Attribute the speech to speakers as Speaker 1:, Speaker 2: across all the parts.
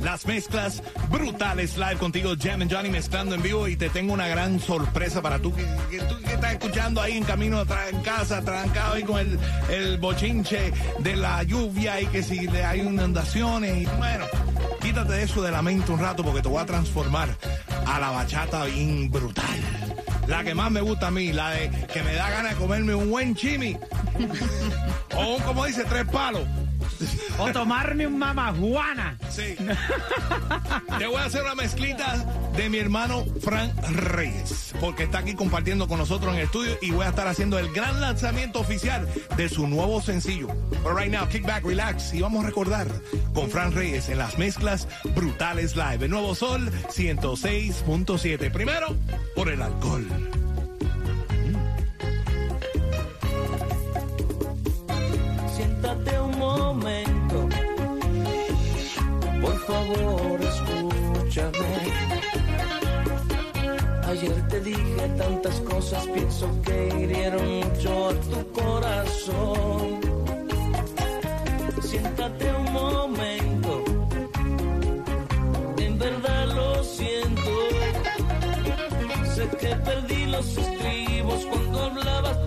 Speaker 1: Las mezclas brutales live contigo, Jam and Johnny mezclando en vivo y te tengo una gran sorpresa para tú que, tú que estás escuchando ahí en camino en casa, trancado ahí con el, bochinche de la lluvia y que si hay inundaciones y bueno, quítate de eso de la mente un rato porque te voy a transformar a la bachata bien brutal. La que más me gusta a mí, la de que me da ganas de comerme un buen chimi o un, como dice, tres palos.
Speaker 2: O tomarme un mamajuana.
Speaker 1: Sí. Te voy a hacer una mezclita de mi hermano Frank Reyes, porque está aquí compartiendo con nosotros en el estudio y voy a estar haciendo el gran lanzamiento oficial de su nuevo sencillo. But right now, kick back, relax y vamos a recordar con Frank Reyes en las mezclas brutales live. El nuevo Sol 106.7. Primero, por el alcohol.
Speaker 3: Siéntate un momento, favor escúchame. Ayer te dije tantas cosas, pienso que hirieron mucho a tu corazón. Siéntate un momento, en verdad lo siento. Sé que perdí los estribos cuando hablabas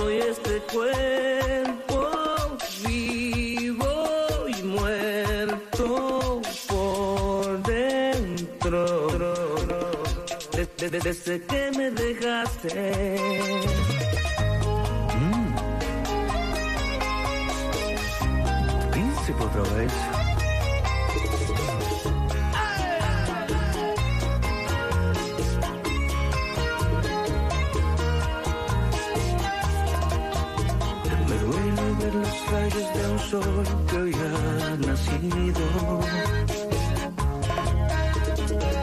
Speaker 3: soy este cuerpo vivo y muerto por dentro. Desde, desde que me dejaste. Príncipe otra vez. Que hoy ha nacido.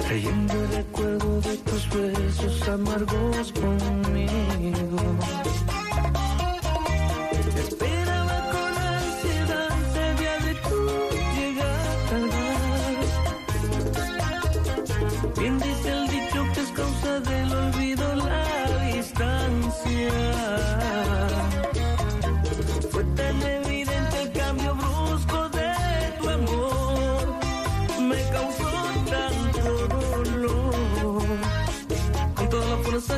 Speaker 3: Trayendo el recuerdo de tus besos amargos conmigo.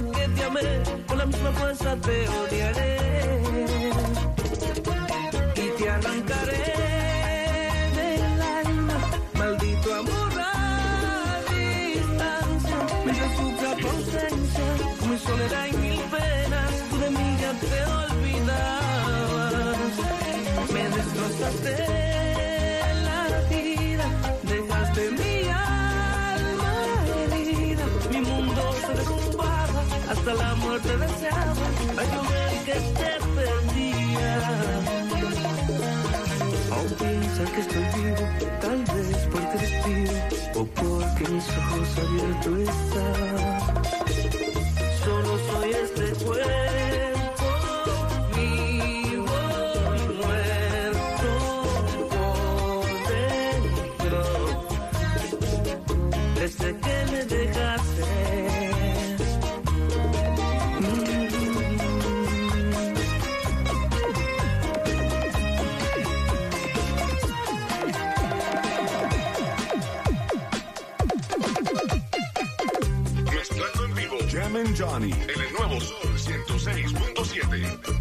Speaker 3: Que te amé, con la misma fuerza te odiaré. Y te arrancaré del alma, maldito amor a distancia. Mientras sufra tu ausencia, mi soledad y mil penas, tú de mí ya te olvidabas. Me destrozaste la muerte deseaba, al yo ver que te perdía. Aún piensa que estoy vivo, tal vez porque respiro, o porque mis ojos abiertos están. Johnny. En el nuevo Sol 106.7.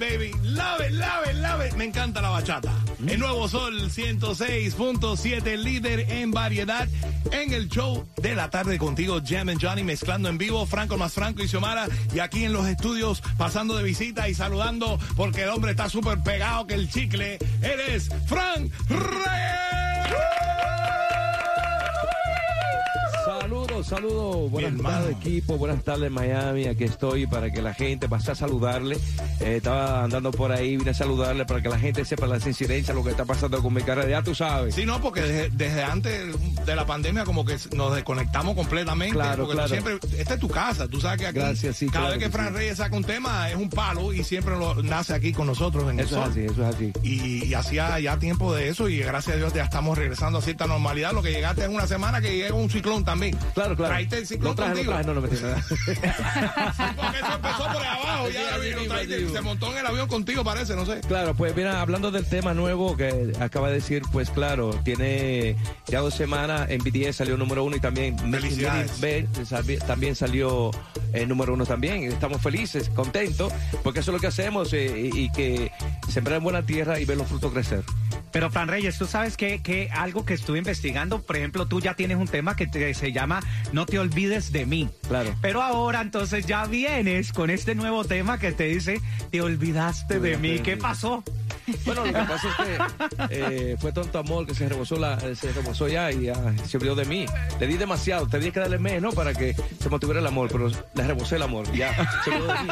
Speaker 1: baby. Love it, love love. Me encanta la bachata. El nuevo Sol 106.7, líder en variedad. En el show de la tarde contigo, Jam and Johnny, mezclando en vivo, Franco más Franco y Xiomara. Y aquí en los estudios, pasando de visita y saludando, porque el hombre está súper pegado que el chicle. Él es Frank Reyes.
Speaker 4: Saludos, saludos. Buenas tardes, equipo. Buenas tardes, Miami. Aquí estoy para que la gente pase a saludarle. Eh, estaba andando por ahí, vine a saludarle para que la gente sepa las incidencias, lo que está pasando con mi carrera. Ya tú sabes.
Speaker 1: Sí, no, porque desde, desde antes de la pandemia como que nos desconectamos completamente.
Speaker 4: Claro,
Speaker 1: porque tú
Speaker 4: claro.
Speaker 1: siempre, esta es tu casa, tú sabes que aquí
Speaker 4: Gracias, sí,
Speaker 1: cada
Speaker 4: claro
Speaker 1: vez que
Speaker 4: que
Speaker 1: Fran
Speaker 4: sí.
Speaker 1: Reyes saca un tema es un palo y siempre lo nace aquí con nosotros en el
Speaker 4: Eso
Speaker 1: sol.
Speaker 4: es así, eso es así.
Speaker 1: Y, y hacía ya tiempo de eso y gracias a Dios ya estamos regresando a cierta normalidad. Lo que llegaste en una semana que llega un ciclón también.
Speaker 4: Claro, claro.
Speaker 1: Traíste el ciclón
Speaker 4: Lo traje, lo
Speaker 1: contigo.
Speaker 4: traje, no, no me
Speaker 1: Porque eso empezó por abajo,
Speaker 4: Sí,
Speaker 1: ya vino, traíste- se montó en el avión contigo parece, no sé.
Speaker 4: Claro, pues mira, hablando del tema nuevo que acaba de decir, pues claro, tiene ya dos semanas en BTS salió número uno y también sali- también salió eh, número uno también. Estamos felices, contentos, porque eso es lo que hacemos eh, y, y que sembrar en buena tierra y ver los frutos crecer.
Speaker 2: Pero Fran Reyes, tú sabes que, que algo que estuve investigando, por ejemplo, tú ya tienes un tema que te- se llama No te olvides de mí.
Speaker 4: Claro.
Speaker 2: Pero ahora entonces ya vienes con este nuevo tema que te dice Te olvidaste de mí. ¿Qué pasó?
Speaker 4: Bueno, lo que pasa es que eh, fue tanto amor que se rebosó, la, se rebosó ya y ya se olvidó de mí. Le di demasiado, tenía que darle menos para que se mantuviera el amor, pero le rebosé el amor, ya se olvidó de mí.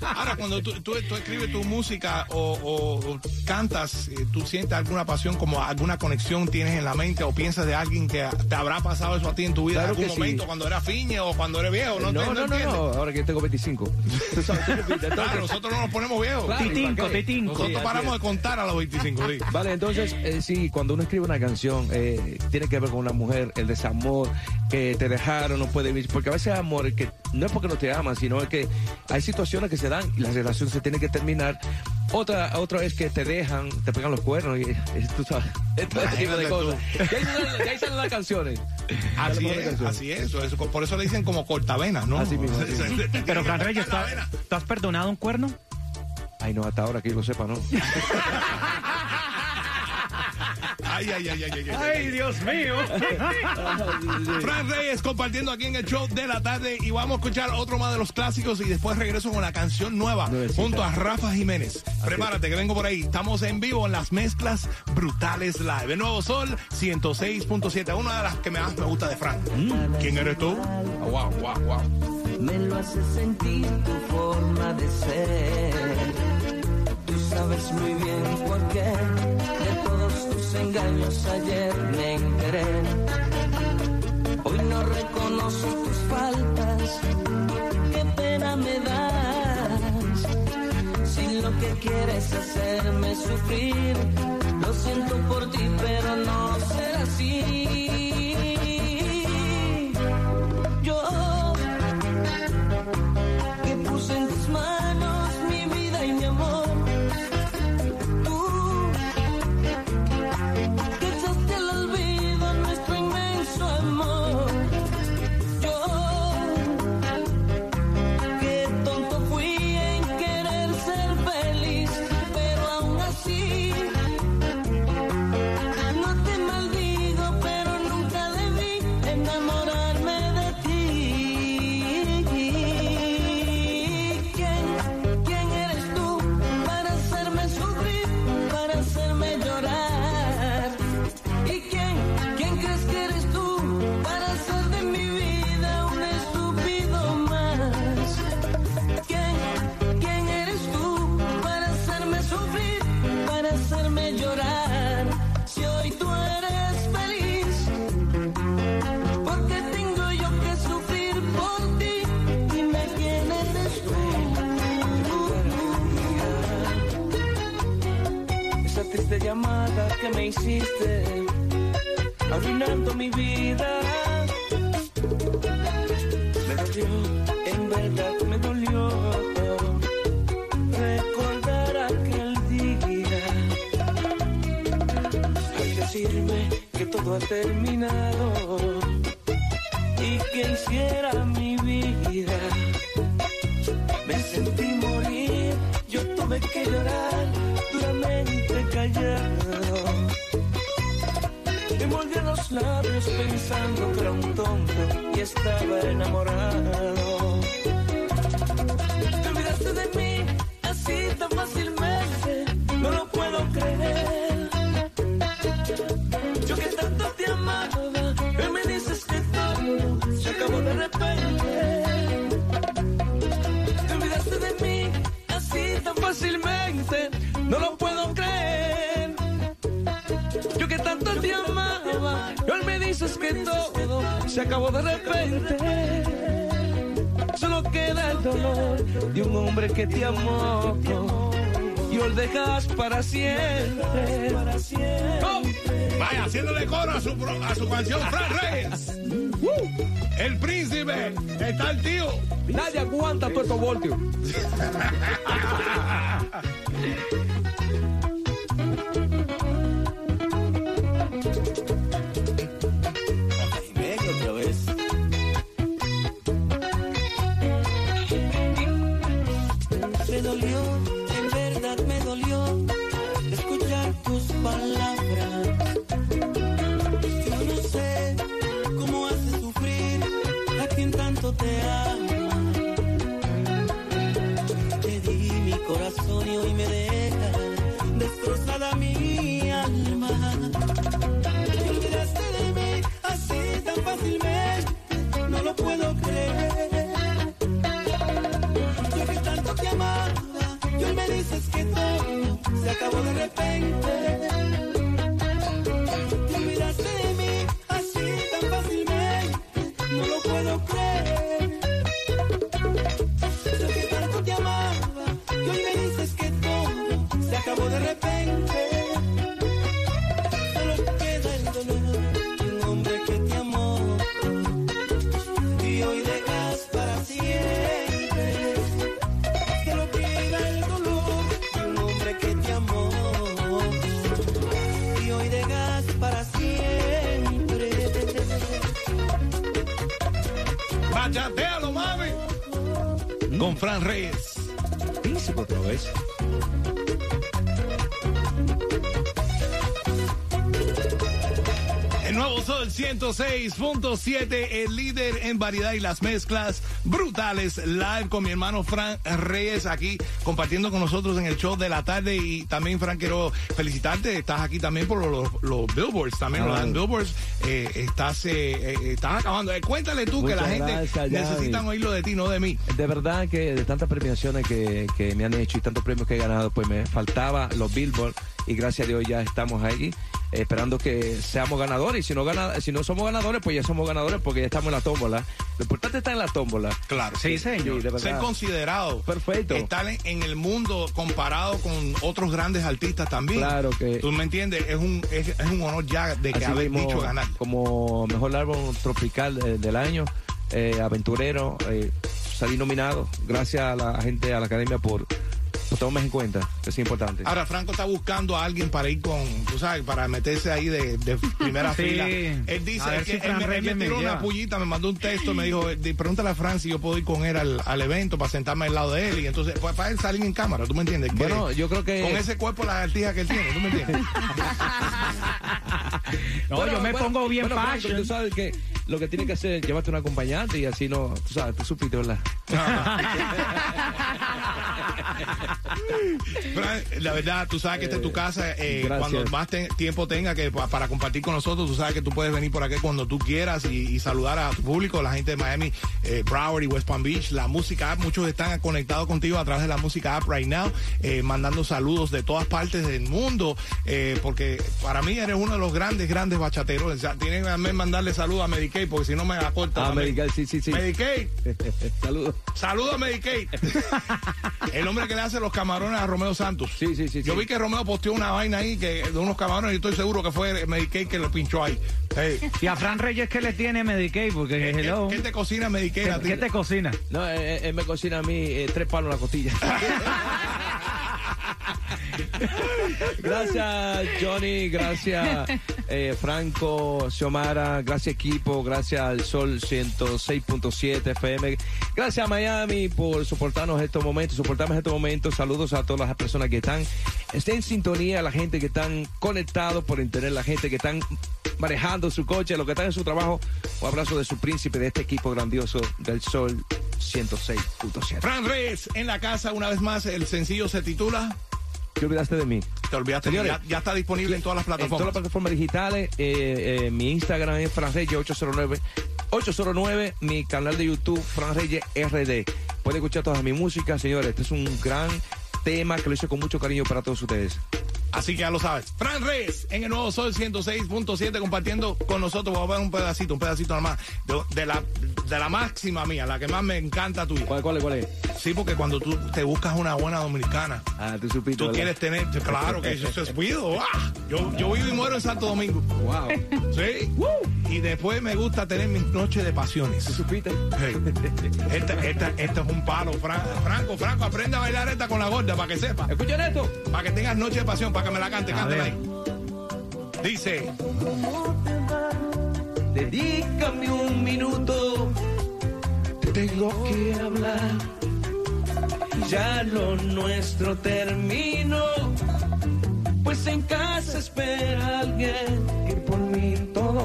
Speaker 1: Ahora, cuando tú, tú- tú escribes tu música o, o- o cantas, eh, ¿tú sientes alguna pasión, como alguna conexión tienes en la mente o piensas de alguien que te habrá pasado eso a ti en tu vida
Speaker 4: Claro
Speaker 1: en algún
Speaker 4: que sí.
Speaker 1: momento, cuando eras fiñe o cuando eres viejo? No,
Speaker 4: No,
Speaker 1: te-
Speaker 4: no, no, no, ahora que yo tengo 25. Tú sabes, tú me entiendes.
Speaker 1: Claro,
Speaker 4: Entonces,
Speaker 1: nosotros no nos ponemos viejos.
Speaker 4: Claro, ¿y
Speaker 2: Titinco, titinco.
Speaker 1: Nosotros paramos de contar a los 25, sí.
Speaker 4: Vale, entonces, eh, sí, cuando uno escribe una canción, eh, tiene que ver con una mujer, el desamor, que te dejaron, no puede vivir, porque a veces amor, que no es porque no te aman, sino es que hay situaciones que se dan y la relación se tiene que terminar. Otra, otra es que te dejan, te pegan los cuernos y eh, tú sabes, este tipo de cosas. Y ahí salen, y ahí salen las canciones.
Speaker 1: Así es,
Speaker 4: canciones.
Speaker 1: así es. Eso, eso- por eso le dicen como cortavenas, ¿no?
Speaker 4: Así mismo, así
Speaker 2: Pero Fran Reyes, ¿tú,
Speaker 1: la
Speaker 2: has-
Speaker 1: vena.
Speaker 2: tú has perdonado un cuerno?
Speaker 4: Ay, no, hasta ahora que yo lo sepa, ¿no?
Speaker 1: Ay, ay, ay, ay, ay, ay, ay.
Speaker 2: Dios mío.
Speaker 1: Fran Reyes compartiendo aquí en el show de la tarde y vamos a escuchar otro más de los clásicos y después regreso con la canción nueva
Speaker 4: Nuevecita.
Speaker 1: junto a Rafa Jiménez. Prepárate que vengo por ahí. Estamos en vivo en las mezclas brutales live. El Nuevo Sol 106.7, una de las que más me gusta de Fran. ¿Quién eres tú? Ah, wow, wow, wow.
Speaker 5: Me lo hace sentir tu forma de ser. Sabes muy bien por qué de todos tus engaños ayer me enteré. Hoy no reconozco tus faltas,
Speaker 3: qué pena me das. Si lo que quieres es hacerme sufrir, lo siento por ti, pero no será así.
Speaker 4: Me hiciste, arruinando mi vida. Me dolió, en verdad me dolió recordar aquel día. Al decirme que todo ha terminado y que hiciera mi vida. Me sentí morir, yo tuve que llorar duramente callado. Me los labios pensando que era un tonto y estaba enamorado. Te olvidaste de mí así tan fácilmente, hoy me dices que todo se acabó de repente. Solo queda el dolor de un hombre que te amó y hoy dejas para siempre.
Speaker 1: ¡Oh! Vaya, haciéndole coro a su, a su canción, Fran Reyes. El príncipe, está el tío.
Speaker 6: Nadie aguanta todo estos voltios.
Speaker 3: acabó de repente.
Speaker 1: Con Fran Reyes.
Speaker 6: Príncipe otra vez.
Speaker 1: El nuevo Sol 106.7, el líder en variedad y las mezclas brutales. Live con mi hermano Fran Reyes aquí compartiendo con nosotros en el show de la tarde. Y también, Fran, quiero felicitarte. Estás aquí también por los, los billboards, también los
Speaker 6: Ah.
Speaker 1: billboards. Eh, estás, eh, eh, estás acabando. Eh, cuéntale tú que la gente
Speaker 6: gracias,
Speaker 1: necesita
Speaker 6: Javi.
Speaker 1: oírlo de ti, no de mí.
Speaker 6: De verdad que de tantas premiaciones que, que me han hecho y tantos premios que he ganado, pues me faltaba los Billboard y gracias a Dios ya estamos ahí esperando que seamos ganadores. Y si no, gana, si no somos ganadores, pues ya somos ganadores porque ya estamos en la tómbola. Lo importante está en la tómbola.
Speaker 1: Claro.
Speaker 2: Sí, señor.
Speaker 4: verdad.
Speaker 1: Ser considerado.
Speaker 4: Perfecto.
Speaker 1: Estar en, en el mundo comparado con otros grandes artistas también.
Speaker 4: Claro que-
Speaker 1: Tú me entiendes, es un, es, es un honor ya de que haber dicho ganar.
Speaker 4: como mejor álbum tropical eh, del año, eh, aventurero, eh, salí nominado. Gracias a la gente, a la academia por, por tomarme en cuenta, es importante.
Speaker 1: Ahora, Franco está buscando a alguien para ir con, tú sabes, para meterse ahí de, de primera
Speaker 2: Sí.
Speaker 1: fila. Él dice
Speaker 2: si
Speaker 1: él, me- él me
Speaker 2: Reyes me
Speaker 1: tiró una pullita, me mandó un texto, me dijo, di- pregúntale a Fran si yo puedo ir con él al, al evento para sentarme al lado de él. Y entonces, pues, para él salir en cámara, ¿tú me entiendes?
Speaker 4: Bueno, yo creo que-
Speaker 1: Con ese cuerpo, la artija que él tiene, ¿tú me entiendes?
Speaker 2: No,
Speaker 4: Bueno,
Speaker 2: yo me
Speaker 4: bueno,
Speaker 2: pongo bien
Speaker 4: bueno,
Speaker 2: fashion.
Speaker 4: Tú sabes que lo que tiene que hacer es llevarte un acompañante y así no, tú sabes, tú supiste, ¿verdad?
Speaker 1: yeah Fran, la verdad, tú sabes que esta es tu casa. eh, cuando más te- tiempo tenga que pa- para compartir con nosotros, tú sabes que tú puedes venir por aquí cuando tú quieras y, y saludar a tu público, la gente de Miami, eh, Broward y West Palm Beach, la música app. Muchos están conectados contigo a través de la música app right now, eh, mandando saludos de todas partes del mundo, eh, porque para mí eres uno de los grandes, grandes bachateros. O sea, tienen que mandarle saludos a Medicaid, porque si no me acorta.
Speaker 4: Ah, Medicaid, sí, sí, sí.
Speaker 1: Medicaid.
Speaker 4: Saludos.
Speaker 1: Saludos a Medicaid. El hombre que le hace los camarones a Romeo Santos.
Speaker 4: Sí, sí, sí,
Speaker 1: Yo
Speaker 4: sí.
Speaker 1: vi que Romeo posteó una vaina ahí que, de unos camarones y estoy seguro que fue Medicaid que lo pinchó ahí. Hey.
Speaker 2: Y a Fran Reyes, ¿qué le tiene Medicaid? Porque,
Speaker 1: ¿Qué,
Speaker 2: hello.
Speaker 1: qué te cocina Medicaid a
Speaker 2: ¿Qué,
Speaker 1: ti?
Speaker 2: qué te cocina?
Speaker 4: No, eh, eh, él me cocina a mí eh, tres palos en la costilla. gracias Johnny, gracias eh, Franco, Xiomara, gracias equipo, gracias al Sol 106.7 FM, gracias a Miami por soportarnos estos momentos, soportarnos estos momentos, saludos a todas las personas que están, estén en sintonía, la gente que están conectados por internet, la gente que están manejando su coche, los que están en su trabajo, un abrazo de su príncipe, de este equipo grandioso del Sol 106.7.
Speaker 1: Fran Reyes en la casa una vez más. El sencillo se titula
Speaker 4: ¿Qué olvidaste de mí?
Speaker 1: Te olvidaste.
Speaker 4: Señores,
Speaker 1: ya, ya está disponible en todas las
Speaker 4: En todas las
Speaker 1: plataformas.
Speaker 4: plataformas digitales, eh, eh, mi Instagram es Fran Reyes 809, 809, mi canal de YouTube Fran Reyes RD. Pueden escuchar toda mi música, señores. Este es un gran tema que lo hice con mucho cariño para todos ustedes.
Speaker 1: Así que ya lo sabes. Fran Reyes en el nuevo Sol 106.7 compartiendo con nosotros. Vamos a ver un pedacito, un pedacito nada más de, de la, de la máxima mía, la que más me encanta tuya.
Speaker 4: ¿Cuál, cuál, es, cuál es?
Speaker 1: Sí, porque cuando tú te buscas una buena dominicana,
Speaker 4: Ah, tú supiste.
Speaker 1: tú quieres tener, claro que eso, es cuido. ¡ah! Yo, yo vivo y muero en Santo Domingo.
Speaker 4: Wow.
Speaker 1: Sí. Y después me gusta tener mis noches de pasiones.
Speaker 4: ¿Tú supiste?
Speaker 1: Hey, Esta, esta, esta es un palo, Fran- Franco. Franco, aprende a bailar esta con la gorda para que sepa.
Speaker 4: ¿Escuchan esto?
Speaker 1: Para que tengas noche de pasión, para que me la cante, cántela ahí. Dice,
Speaker 3: Dedícame un minuto, te tengo que hablar. Ya lo nuestro terminó, pues en casa espera alguien que por mí todo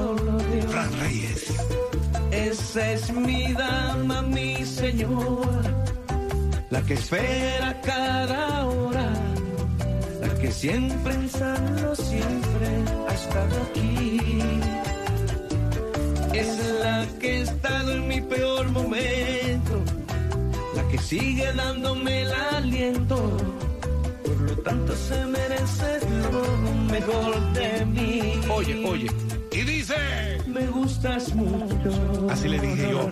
Speaker 3: Es mi dama, mi señora, la que espera cada hora, la que siempre pensando siempre ha estado aquí. Es la que ha estado en mi peor momento, la que sigue dándome el aliento. Por lo tanto se merece lo mejor de mí.
Speaker 4: Oye, oye.
Speaker 1: Dice,
Speaker 3: Me gustas mucho.
Speaker 1: Así le dije yo.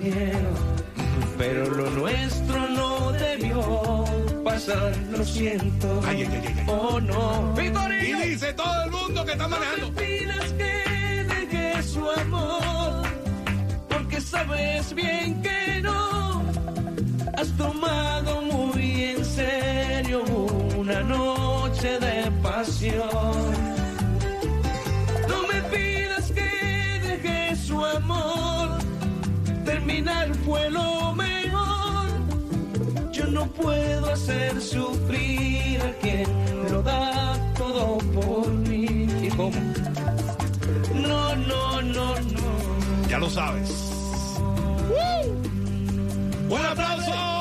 Speaker 3: Pero lo nuestro no debió pasar, lo siento.
Speaker 1: Ay, ay, ay.
Speaker 3: Oh no.
Speaker 1: y dice todo el mundo que está
Speaker 3: No
Speaker 1: manejando.
Speaker 3: pidas que deje su amor, porque sabes bien que no. Has tomado muy en serio una noche de pasión. Su amor, terminar fue lo mejor. Yo no puedo hacer sufrir a quien lo da todo por mí. ¿Y cómo? No, no, no, no.
Speaker 1: Ya lo sabes. ¡Un aplauso!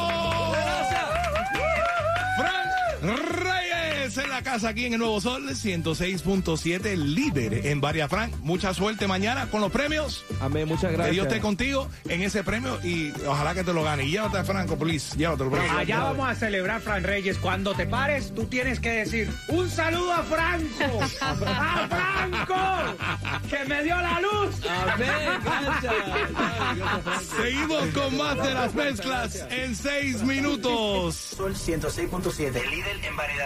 Speaker 1: La casa aquí en el Nuevo Sol 106.7, líder en Varia Frank. Mucha suerte mañana con los premios.
Speaker 6: Amén, muchas gracias.
Speaker 1: Que Dios esté contigo en ese premio y ojalá que te lo gane. Y llévate a Franco, please. Llévatelo, bro.
Speaker 2: Allá vamos a celebrar, Fran Reyes. Cuando te pares, tú tienes que decir un saludo a Franco. ¡A Franco! ¡Que me dio la luz!
Speaker 6: Amén, gracias. Gracias, Franco.
Speaker 1: Seguimos con más de las mezclas en seis minutos.
Speaker 7: Sol 106.7, líder en variedad.